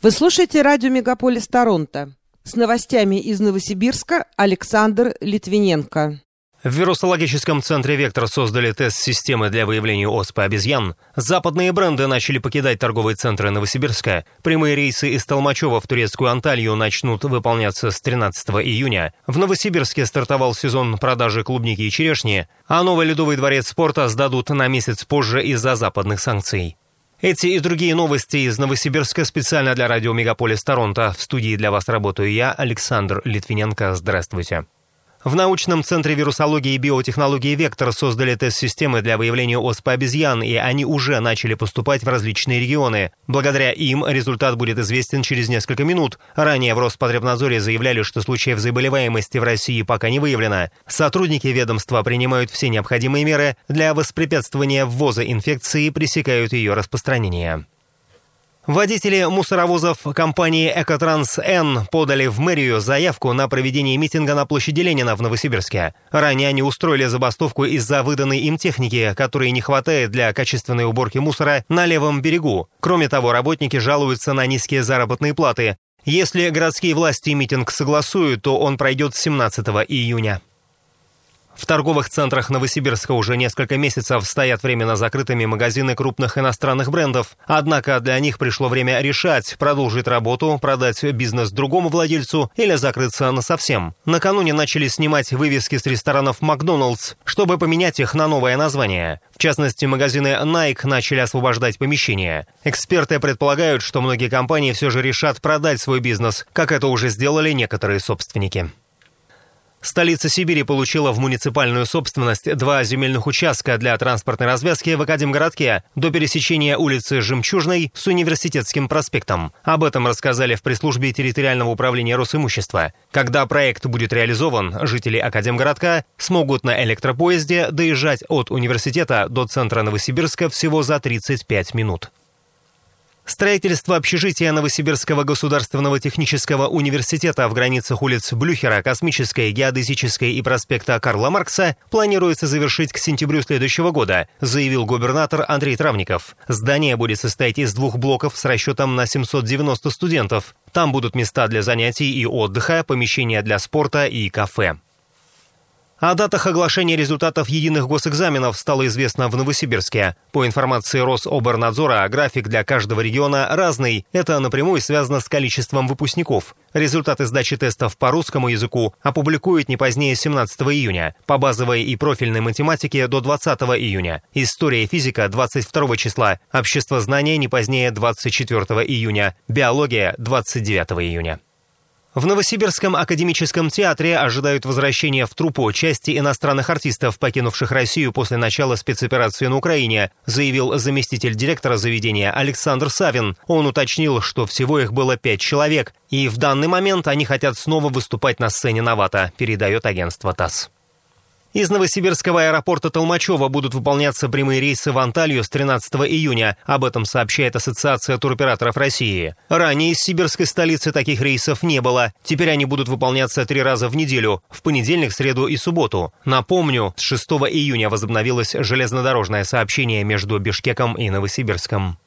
Вы слушаете радио «Мегаполис Торонто». С новостями из Новосибирска Александр Литвиненко. В вирусологическом центре «Вектор» создали тест-системы для выявления оспы обезьян. Западные бренды начали покидать торговые центры Новосибирска. Прямые рейсы из Толмачева в турецкую Анталью начнут выполняться с 13 июня. В Новосибирске стартовал сезон продажи клубники и черешни, а новый ледовый дворец спорта сдадут на месяц позже из-за западных санкций. Эти и другие новости из Новосибирска специально для радио «Мегаполис Торонто». В студии для вас работаю я, Александр Литвиненко. Здравствуйте. В научном центре вирусологии и биотехнологии «Вектор» создали тест-системы для выявления оспы обезьян, и они уже начали поступать в различные регионы. Благодаря им результат будет известен через несколько минут. Ранее в Роспотребнадзоре заявляли, что случаев заболеваемости в России пока не выявлено. Сотрудники ведомства принимают все необходимые меры для воспрепятствования ввоза инфекции и пресекают ее распространение. Водители мусоровозов компании «Экотранс-Н» подали в мэрию заявку на проведение митинга на площади Ленина в Новосибирске. Ранее они устроили забастовку из-за выданной им техники, которой не хватает для качественной уборки мусора на левом берегу. Кроме того, работники жалуются на низкие заработные платы. Если городские власти митинг согласуют, то он пройдет 17 июня. В торговых центрах Новосибирска уже несколько месяцев стоят временно закрытыми магазины крупных иностранных брендов. Однако для них пришло время решать, продолжить работу, продать бизнес другому владельцу или закрыться насовсем. Накануне начали снимать вывески с ресторанов «Макдоналдс», чтобы поменять их на новое название. В частности, магазины Nike начали освобождать помещения. Эксперты предполагают, что многие компании все же решат продать свой бизнес, как это уже сделали некоторые собственники. Столица Сибири получила в муниципальную собственность два земельных участка для транспортной развязки в Академгородке до пересечения улицы Жемчужной с Университетским проспектом. Об этом рассказали в пресс-службе территориального управления Росимущества. Когда проект будет реализован, жители Академгородка смогут на электропоезде доезжать от университета до центра Новосибирска всего за 35 минут. Строительство общежития Новосибирского государственного технического университета в границах улиц Блюхера, Космической, Геодезической и проспекта Карла Маркса планируется завершить к сентябрю следующего года, заявил губернатор Андрей Травников. Здание будет состоять из двух блоков с расчетом на 790 студентов. Там будут места для занятий и отдыха, помещения для спорта и кафе. О датах оглашения результатов единых госэкзаменов стало известно в Новосибирске. По информации Рособорнадзора, график для каждого региона разный. Это напрямую связано с количеством выпускников. Результаты сдачи тестов по русскому языку опубликуют не позднее 17 июня, по базовой и профильной математике до 20 июня, история и физика 22 числа, общество знания не позднее 24 июня, биология 29 июня. В Новосибирском академическом театре ожидают возвращения в труппу части иностранных артистов, покинувших Россию после начала спецоперации на Украине, заявил заместитель директора заведения Александр Савин. Он уточнил, что всего их было пять человек, и в данный момент они хотят снова выступать на сцене «Навата», передает агентство ТАСС. Из Новосибирского аэропорта Толмачева будут выполняться прямые рейсы в Анталью с 13 июня. Об этом сообщает Ассоциация туроператоров России. Ранее из сибирской столицы таких рейсов не было. Теперь они будут выполняться три раза в неделю – в понедельник, среду и субботу. Напомню, с 6 июня возобновилось железнодорожное сообщение между Бишкеком и Новосибирском.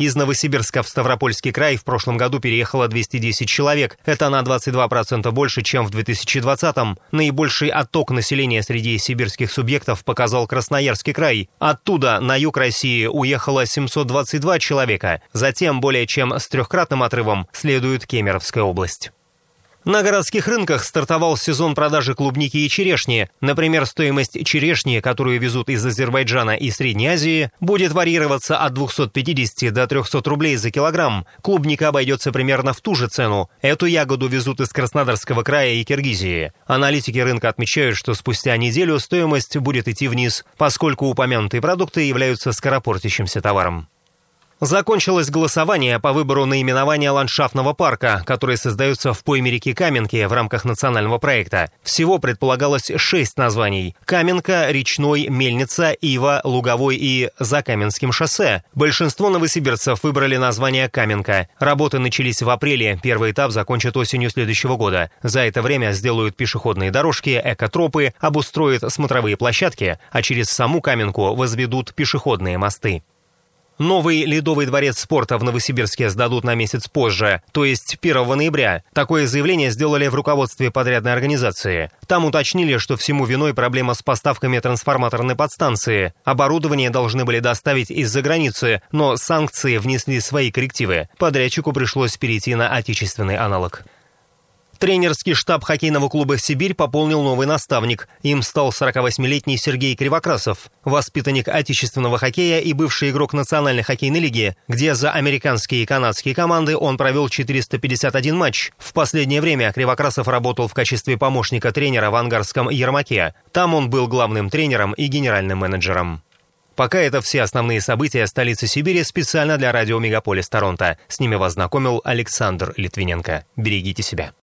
Из Новосибирска в Ставропольский край в прошлом году переехало 210 человек. Это на 22% больше, чем в 2020-м. Наибольший отток населения среди сибирских субъектов показал Красноярский край. Оттуда на юг России уехало 722 человека. Затем более чем с трехкратным отрывом следует Кемеровская область. На городских рынках стартовал сезон продажи клубники и черешни. Например, стоимость черешни, которую везут из Азербайджана и Средней Азии, будет варьироваться от 250 до 300 рублей за килограмм. Клубника обойдется примерно в ту же цену. Эту ягоду везут из Краснодарского края и Киргизии. Аналитики рынка отмечают, что спустя неделю стоимость будет идти вниз, поскольку упомянутые продукты являются скоропортящимся товаром. Закончилось голосование по выбору наименования ландшафтного парка, который создается в пойме реки Каменки в рамках национального проекта. Всего предполагалось шесть названий. Каменка, Речной, Мельница, Ива, Луговой и Закаменским шоссе. Большинство новосибирцев выбрали название Каменка. Работы начались в апреле, первый этап закончат осенью следующего года. За это время сделают пешеходные дорожки, экотропы, обустроят смотровые площадки, а через саму Каменку возведут пешеходные мосты. Новый ледовый дворец спорта в Новосибирске сдадут на месяц позже, то есть 1 ноября. Такое заявление сделали в руководстве подрядной организации. Там уточнили, что всему виной проблема с поставками трансформаторной подстанции. Оборудование должны были доставить из-за границы, но санкции внесли свои коррективы. Подрядчику пришлось перейти на отечественный аналог. Тренерский штаб хоккейного клуба «Сибирь» пополнил новый наставник. Им стал 48-летний Сергей Кривокрасов, воспитанник отечественного хоккея и бывший игрок Национальной хоккейной лиги, где за американские и канадские команды он провел 451 матч. В последнее время Кривокрасов работал в качестве помощника тренера в ангарском Ермаке. Там он был главным тренером и генеральным менеджером. Пока это все основные события столицы Сибири специально для радио «Мегаполис Торонто». С ними вас знакомил Александр Литвиненко. Берегите себя.